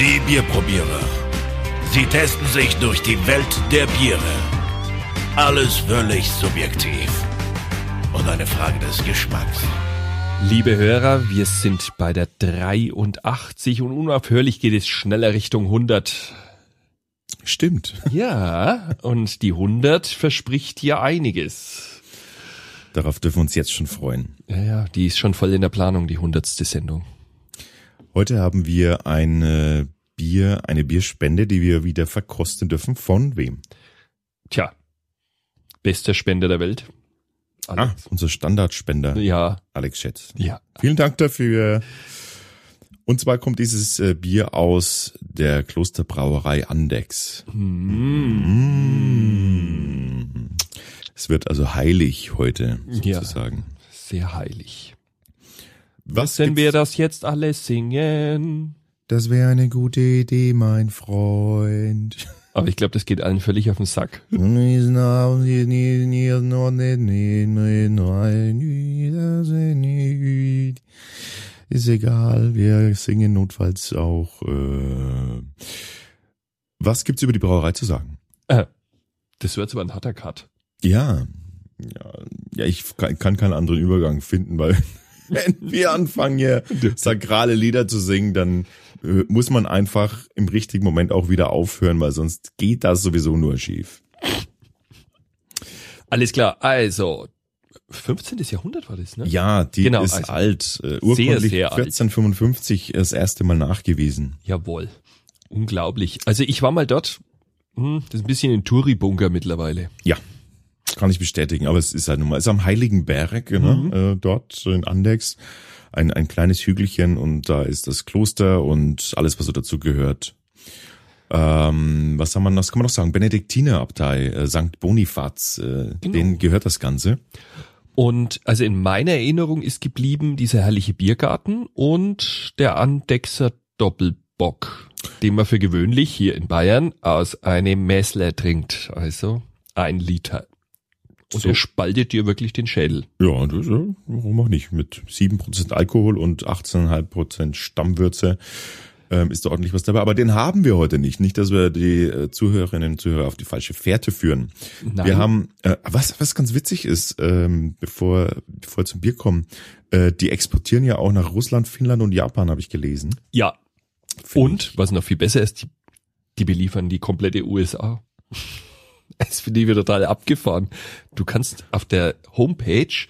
Die Bierprobierer. Sie testen sich durch die Welt der Biere. Alles völlig subjektiv. Und eine Frage des Geschmacks. Liebe Hörer, wir sind bei der 83 und unaufhörlich geht es schneller Richtung 100. Stimmt. Ja, und die 100 verspricht hier einiges. Darauf dürfen wir uns jetzt schon freuen. Ja, ja, die ist schon voll in der Planung, die 100. Sendung. Heute haben wir eine Bier, eine Bierspende, die wir wieder verkosten dürfen. Von wem? Tja, bester Spender der Welt. Ah, unser Standardspender. Ja. Alex Schätz. Ja. Vielen Dank dafür. Und zwar kommt dieses äh, Bier aus der Klosterbrauerei Andex. Mm. Es wird also heilig heute Ja. sozusagen. Sehr heilig. Was Wenn wir das jetzt alles singen. Das wäre eine gute Idee, mein Freund. Aber ich glaube, das geht allen völlig auf den Sack. Ist egal, wir singen notfalls auch. Äh Was gibt's über die Brauerei zu sagen? Äh, das wird aber ein harter Cut. Ja, ja, ja ich kann keinen anderen Übergang finden, weil wenn wir anfangen hier sakrale Lieder zu singen, dann äh, muss man einfach im richtigen Moment auch wieder aufhören, weil sonst geht das sowieso nur schief. Alles klar, also 15. Jahrhundert war das, ne? Ja, die Genau, ist also alt, äh, urkundlich sehr alt. 1455 das erste Mal nachgewiesen. Jawohl. Unglaublich. Also ich war mal dort. Hm, das ist ein bisschen ein Touri-Bunker mittlerweile. Ja, kann ich bestätigen, aber es ist halt nun mal, es ist am Heiligen Berg, Mhm. ne, äh, dort in Andex, ein, ein kleines Hügelchen und da ist das Kloster und alles, was so dazu gehört. Ähm, was haben wir noch, was kann man noch sagen? Benediktinerabtei, äh, St. Bonifaz, äh, Genau. denen gehört das Ganze. Und also in meiner Erinnerung ist geblieben dieser herrliche Biergarten und der Andexer Doppelbock, den man für gewöhnlich hier in Bayern aus einem Messler trinkt. Also ein Liter. Und So. der spaltet dir wirklich den Schädel. Ja, das, warum auch nicht? Mit 7% Alkohol und 18,5% Stammwürze ähm, ist da ordentlich was dabei. Aber den haben wir heute nicht. Nicht, dass wir die äh, Zuhörerinnen und Zuhörer auf die falsche Fährte führen. Nein. Wir haben, äh, was, was ganz witzig ist, ähm, bevor, bevor wir zum Bier kommen, äh, die exportieren ja auch nach Russland, Finnland und Japan, habe ich gelesen. Ja. Find Und, was noch viel besser ist, die, die beliefern die komplette USA. Das finde ich wieder total abgefahren. Du kannst auf der Homepage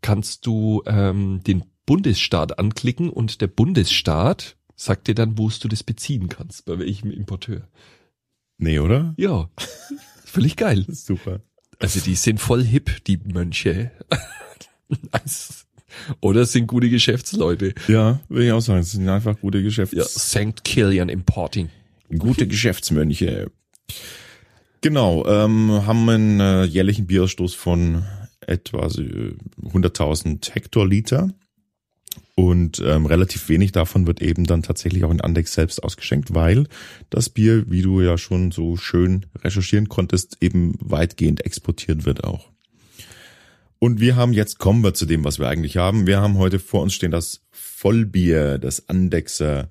kannst du ähm, den Bundesstaat anklicken und der Bundesstaat sagt dir dann, wo du das beziehen kannst, bei welchem Importeur. Nee, oder? Ja, völlig geil. Super. Also die sind voll hip, die Mönche. Also, Oder es sind gute Geschäftsleute. Ja, würde ich auch sagen. Das sind einfach gute Geschäfts... Ja, St. Killian Importing. Gute Geschäftsmönche. Genau, ähm, haben einen äh, jährlichen Bierausstoß von etwa äh, 100.000 Hektoliter. Und ähm, relativ wenig davon wird eben dann tatsächlich auch in Andex selbst ausgeschenkt, weil das Bier, wie du ja schon so schön recherchieren konntest, eben weitgehend exportiert wird auch. Und wir haben jetzt, kommen wir zu dem, was wir eigentlich haben. Wir haben heute vor uns stehen das Vollbier, das Andexer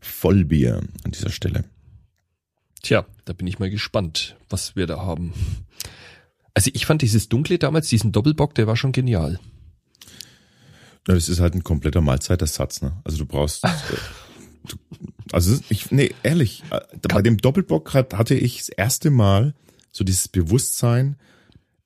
Vollbier an dieser Stelle. Tja, da bin ich mal gespannt, was wir da haben. Also ich fand dieses Dunkle damals, diesen Doppelbock, der war schon genial. Na, das ist halt ein kompletter Mahlzeitersatz, ne? Also du brauchst, äh, du, also ich, nee, ehrlich, äh, bei dem Doppelbock hat, hatte ich das erste Mal so dieses Bewusstsein,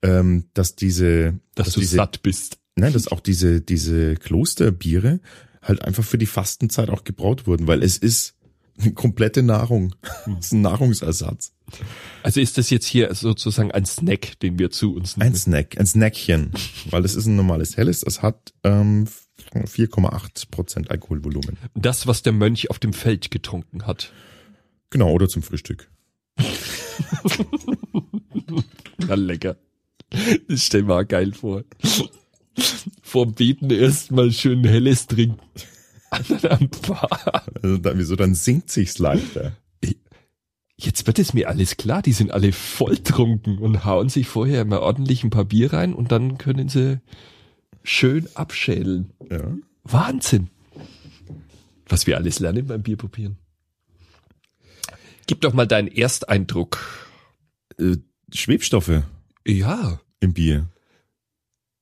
ähm, dass diese, Dass, du diese, satt bist. nein, dass auch diese, diese Klosterbiere halt einfach für die Fastenzeit auch gebraut wurden, weil es ist eine komplette Nahrung. Es ist ein Nahrungsersatz. Also ist das jetzt hier sozusagen ein Snack, den wir zu uns nehmen? Ein Snack, ein Snackchen, weil es ist ein normales Helles, es hat ähm, 4,8 Prozent Alkoholvolumen. Das, was der Mönch auf dem Feld getrunken hat. Genau, oder zum Frühstück. Na lecker. Das stell auch geil vor. Vorm Beten erstmal schön helles trinken. Also dann, wieso, dann sinkt sich's leichter. Jetzt wird es mir alles klar, die sind alle volltrunken und hauen sich vorher mal ordentlich ein paar Bier rein und dann können sie schön abschädeln. Ja. Wahnsinn. Was wir alles lernen beim Bier probieren. Gib doch mal deinen Ersteindruck. Äh, Schwebstoffe Ja. im Bier.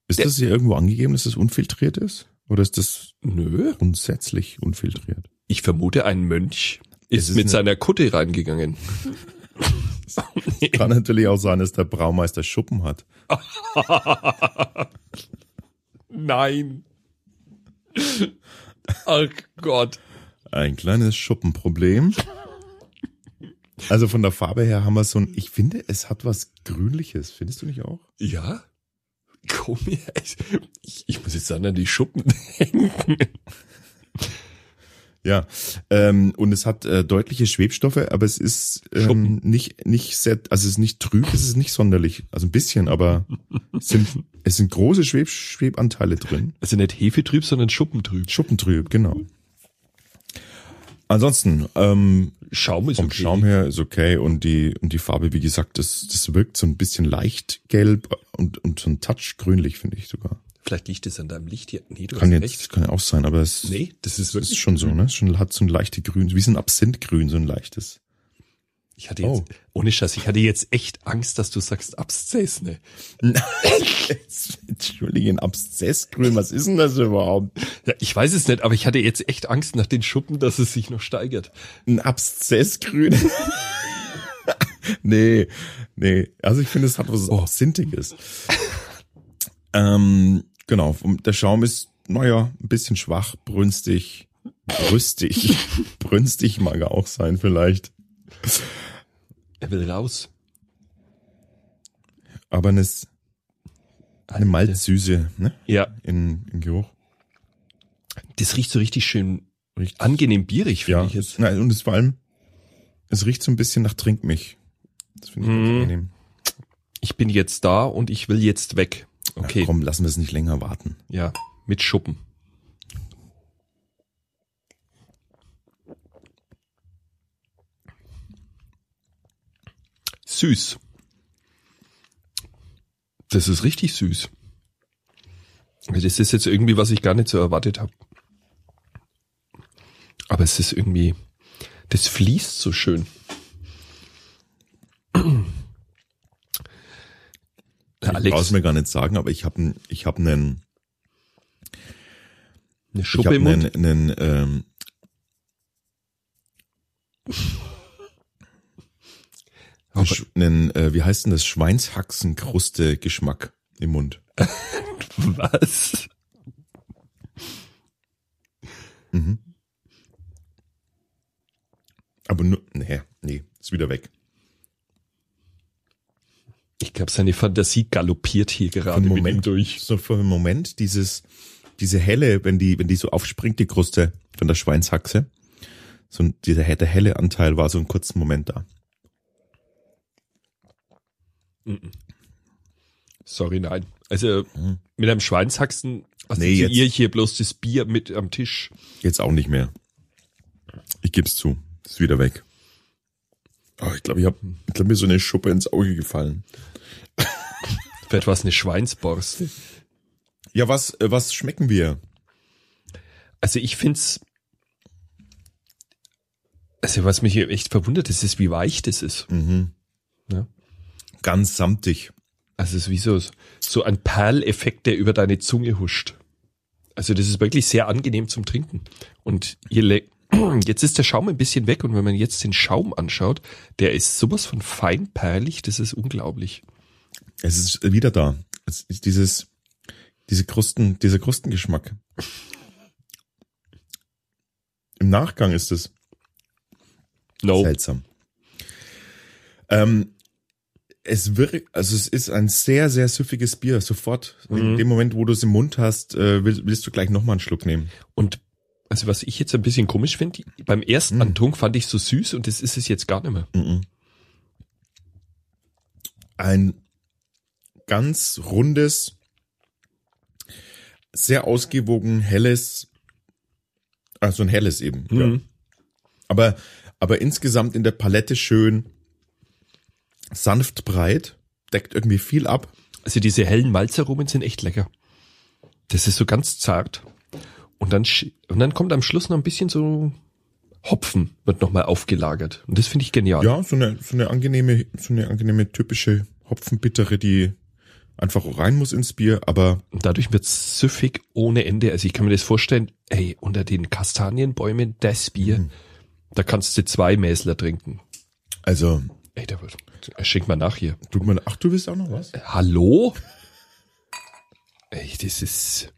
Ist Der- das hier irgendwo angegeben, dass das unfiltriert ist? Oder ist das Nö. grundsätzlich unfiltriert? Ich vermute, ein Mönch ist, ist mit eine- seiner Kutte reingegangen. Kann natürlich auch sein, dass der Braumeister Schuppen hat. Nein. Ach Gott. Ein kleines Schuppenproblem. Also von der Farbe her haben wir so ein, ich finde, es hat was Grünliches. Findest du nicht auch? Ja? Komisch. Ich, ich muss jetzt an die Schuppen denken. Ja. Ähm, und es hat äh, deutliche Schwebstoffe, aber es ist ähm, Schuppen. nicht, nicht sehr, also es ist nicht trüb, es ist nicht sonderlich. Also ein bisschen, aber es sind, es sind große Schweb, Schwebanteile drin. Also nicht Hefetrüb, sondern Schuppentrüb. Schuppentrüb, genau. Ansonsten, ähm, Schaum ist vom okay. Schaum her ist okay und die, und die Farbe, wie gesagt, das, das wirkt so ein bisschen leicht gelb und, und so ein Touch grünlich, finde ich sogar. Vielleicht liegt es an deinem Licht hier. Nee, du Kann hast jetzt, recht. kann ja auch sein, aber es Nee, das ist das wirklich ist schon so, ne? Schon hat so ein leichte Grün, wie so ein Absinthgrün, so ein leichtes. Ich hatte jetzt, Oh. ohne Scheiß, ich hatte jetzt echt Angst, dass du sagst Abszess, ne? Entschuldige, ein Abszessgrün, was ist denn das überhaupt? Ja, ich weiß es nicht, aber ich hatte jetzt echt Angst nach den Schuppen, dass es sich noch steigert. Ein Abszessgrün? nee, nee. Also ich finde, es hat was Oh. Absinthiges. ähm, genau, der Schaum ist, naja, ein bisschen schwach, brünstig, brüstig. brünstig mag er auch sein vielleicht. Er will raus. Aber eine, eine Malzsüße, ne? Ja, In, im Geruch. das riecht so richtig schön Riecht angenehm bierig, finde Ja, ich jetzt. nein, und es vor allem, es riecht so ein bisschen nach Trinkmilch. Das finde ich ganz Mhm. angenehm. Ich bin jetzt da und ich will jetzt weg. Okay, Na, komm, lassen wir es nicht länger warten. ja, mit Schuppen. Süß. Das ist richtig süß. Das ist jetzt irgendwie, was ich gar nicht so erwartet habe. Aber es ist irgendwie, das fließt so schön. Ich brauch's mir gar nicht sagen, aber ich habe ich hab einen, eine ich Schuppe hab im Mund. einen, einen ähm, Aber- Sch- einen, äh, wie heißt denn das, Schweinshaxenkruste-Geschmack im Mund. Was? Mhm. Aber nur, nee, nee, ist wieder weg. Ich glaube, seine Fantasie galoppiert hier gerade ihm Moment durch. So für einen Moment dieses, diese helle, wenn die, wenn die so aufspringt, die Kruste von der Schweinshaxe. So ein, dieser der helle Anteil war so einen kurzen Moment da. Sorry, nein. Also mit einem Schweinshaxen Nee, assoziiere jetzt- ich hier bloß das Bier mit am Tisch. Jetzt auch nicht mehr. Ich geb's zu. Ist wieder weg. Oh, ich glaube, ich habe ich glaub, mir so eine Schuppe ins Auge gefallen. Vielleicht war es eine Schweinsborste. Ja, was, äh, was schmecken wir? Also ich find's. Also was mich hier echt verwundert, ist, ist wie weich das ist. Mhm. Ja. Ganz samtig. Also es ist wie so, so ein Perleffekt, der über deine Zunge huscht. Also das ist wirklich sehr angenehm zum Trinken. Und jetzt ist der Schaum ein bisschen weg und wenn man jetzt den Schaum anschaut, der ist sowas von fein perlig, das ist unglaublich. Es ist wieder da. Es ist dieses, diese Krusten, dieser Krustengeschmack. Im Nachgang ist es No. seltsam. Ähm, es wirkt, also es ist ein sehr, sehr süffiges Bier. Sofort, in dem Moment, wo du es im Mund hast, äh, willst, willst du gleich nochmal einen Schluck nehmen. Und also was ich jetzt ein bisschen komisch finde, beim ersten Mm. Antunk fand ich so süß und das ist es jetzt gar nicht mehr. Mhm. Ein ganz rundes, sehr ausgewogen helles, also ein helles eben. Ja. Mhm. Aber, aber insgesamt in der Palette schön sanft breit, deckt irgendwie viel ab. Also diese hellen Malzaromen sind echt lecker. Das ist so ganz zart. Und dann, und dann kommt am Schluss noch ein bisschen so Hopfen wird nochmal aufgelagert. Und das finde ich genial. Ja, so eine, so eine angenehme, so eine angenehme typische Hopfenbittere, die einfach rein muss ins Bier, aber Und dadurch wird's süffig ohne Ende. Also ich kann mir das vorstellen, ey, unter den Kastanienbäumen das Bier, Mhm. da kannst du zwei Mäsler trinken. also Ey, da wird, schenk mal nach hier. tut man, ach, du willst auch noch was? Hallo? Ey, das ist,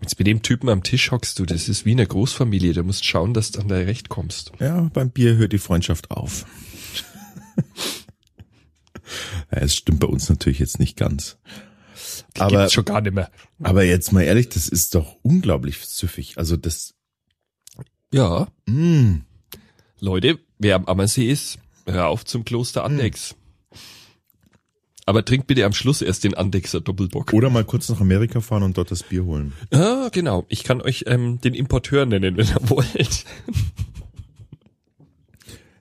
jetzt mit dem Typen am Tisch hockst du, das ist wie eine Großfamilie, du musst schauen, dass du an dein Recht kommst. Ja, beim Bier hört die Freundschaft auf. ja, es stimmt bei uns natürlich jetzt nicht ganz. Die Aber- schon gar nicht mehr. Aber jetzt mal ehrlich, das ist doch unglaublich süffig. Also das, Ja, mh, Leute, wer am Ammersee ist, hör auf zum Kloster Andex. Aber trinkt bitte am Schluss erst den Andexer Doppelbock. oder mal kurz nach Amerika fahren und dort das Bier holen. Ah, genau. Ich kann euch ähm, den Importeur nennen, wenn ihr wollt.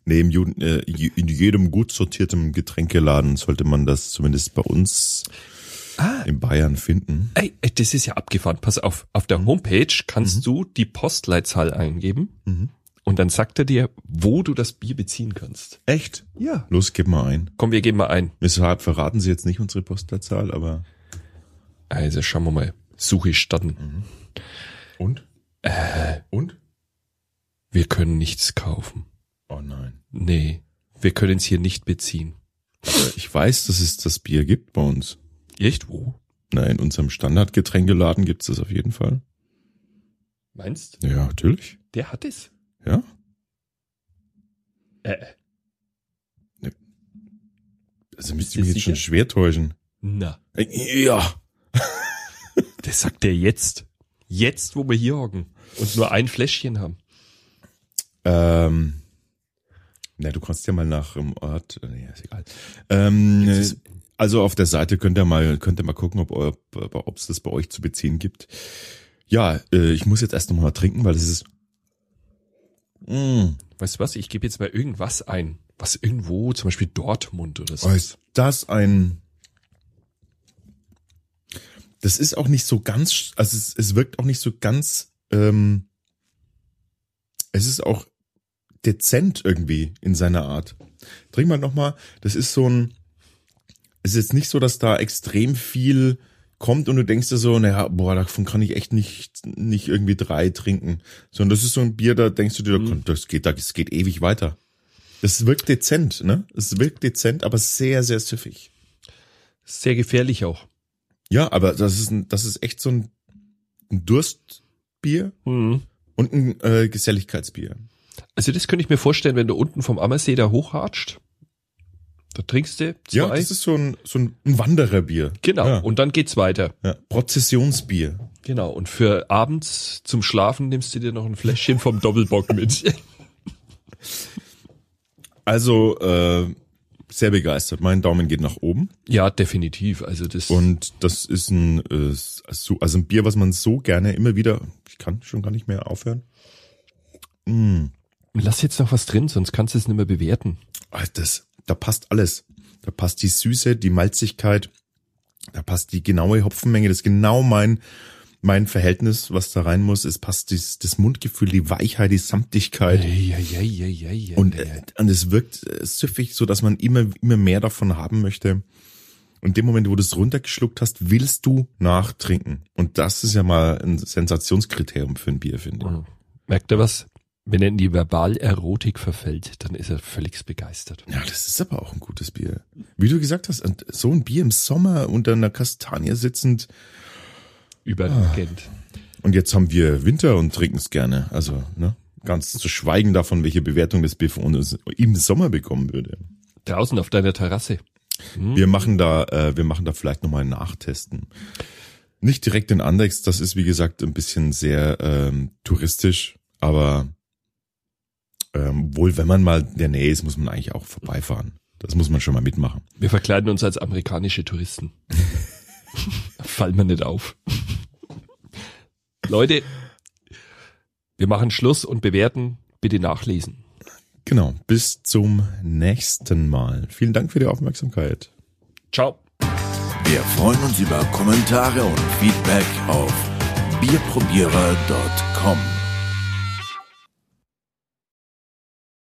Nee, im Juden, äh, in jedem gut sortierten Getränkeladen sollte man das zumindest bei uns in Bayern finden. Ey, das ist ja abgefahren. Pass auf, auf der Homepage kannst du die Postleitzahl eingeben und dann sagt er dir, wo du das Bier beziehen kannst. Echt? Ja. Los, gib mal ein. Komm, wir geben mal ein. Weshalb verraten Sie jetzt nicht unsere Postleitzahl, aber Also schauen wir mal. Suche starten. und? Äh. Und? Wir können nichts kaufen. Oh nein. Nee, wir können es hier nicht beziehen. Aber ich weiß, dass es das Bier gibt bei uns. Echt? Wo? Na, in unserem Standardgetränkeladen gibt's das auf jeden Fall. Meinst? Ja, natürlich. Der hat es. Äh, Also müsst ihr mich jetzt schon sicher? schwer täuschen. na. Äh, Ja. Das sagt er jetzt. Jetzt, wo wir hier hocken und nur ein Fläschchen haben. Ähm, na, du kannst ja mal nach dem Ort. äh, Nee, ist egal. Ähm, Jetzt ist- also auf der Seite könnt ihr mal, könnt ihr mal gucken, ob ob es das bei euch zu beziehen gibt. Ja, äh, ich muss jetzt erst noch mal trinken, weil das ist. Mm, Weißt du was? Ich gebe jetzt mal irgendwas ein. Was irgendwo, zum Beispiel Dortmund oder so. oh, ist das ein. Das ist auch nicht so ganz, also es, es wirkt auch nicht so ganz. Ähm, es ist auch dezent irgendwie in seiner Art. Trink mal noch mal. Das ist so ein. Es ist jetzt nicht so, dass da extrem viel kommt und du denkst dir so, naja, boah, davon kann ich echt nicht nicht irgendwie drei trinken, sondern das ist so ein Bier, da denkst du dir, Mhm. das geht, das geht ewig weiter. Das wirkt dezent, ne? Es wirkt dezent, aber sehr, sehr süffig. Sehr gefährlich auch. Ja, aber das ist ein, das ist echt so ein, ein Durstbier Mhm. und ein äh, Geselligkeitsbier. Also das könnte ich mir vorstellen, wenn du unten vom Ammersee da hochhatscht. Da trinkst du zwei. Ja, das ist so ein, so ein Wandererbier. genau. Ja. Und dann geht's weiter. Ja. Prozessionsbier. Genau. Und für abends zum Schlafen nimmst du dir noch ein Fläschchen vom Doppelbock mit. Also äh, sehr begeistert. Mein Daumen geht nach oben. ja, definitiv. Also das. Und das ist ein, äh, so- also ein Bier, was man so gerne immer wieder, ich kann schon gar nicht mehr aufhören. Mm. lass jetzt noch was drin, sonst kannst du es nicht mehr bewerten. Ah, Das, da passt alles. Da passt die Süße, die Malzigkeit, da passt die genaue Hopfenmenge, das ist genau mein, mein Verhältnis, was da rein muss. Es passt das, das Mundgefühl, die Weichheit, die Samtigkeit. Ja, ja, ja, ja, ja, Und, äh, und es wirkt äh, süffig, so dass man immer, immer mehr davon haben möchte. Und dem Moment, wo du es runtergeschluckt hast, willst du nachtrinken. Und das ist ja mal ein Sensationskriterium für ein Bier, finde ich. Mhm. Merkt ihr was? Wenn er in die Verbalerotik verfällt, dann ist er völlig begeistert. Ja, das ist aber auch ein gutes Bier. Wie du gesagt hast, so ein Bier im Sommer unter einer Kastanie sitzend. Überragend. Und jetzt haben wir Winter und trinken es gerne. Also, ne? Ganz zu schweigen davon, welche Bewertung das Bier von uns im Sommer bekommen würde. Draußen auf deiner Terrasse. Hm? Wir machen da, äh, wir machen da vielleicht nochmal Nachtesten. Nicht direkt in Andex, das ist wie gesagt ein bisschen sehr ähm, touristisch, aber ähm, wohl wenn man mal in der Nähe ist, muss man eigentlich auch vorbeifahren. Das muss man schon mal mitmachen. Wir verkleiden uns als amerikanische Touristen. Fallen wir nicht auf. Leute, wir machen Schluss und bewerten. Bitte nachlesen. Genau, bis zum nächsten Mal. Vielen Dank für die Aufmerksamkeit. Ciao. Wir freuen uns über Kommentare und Feedback auf bierprobierer.com.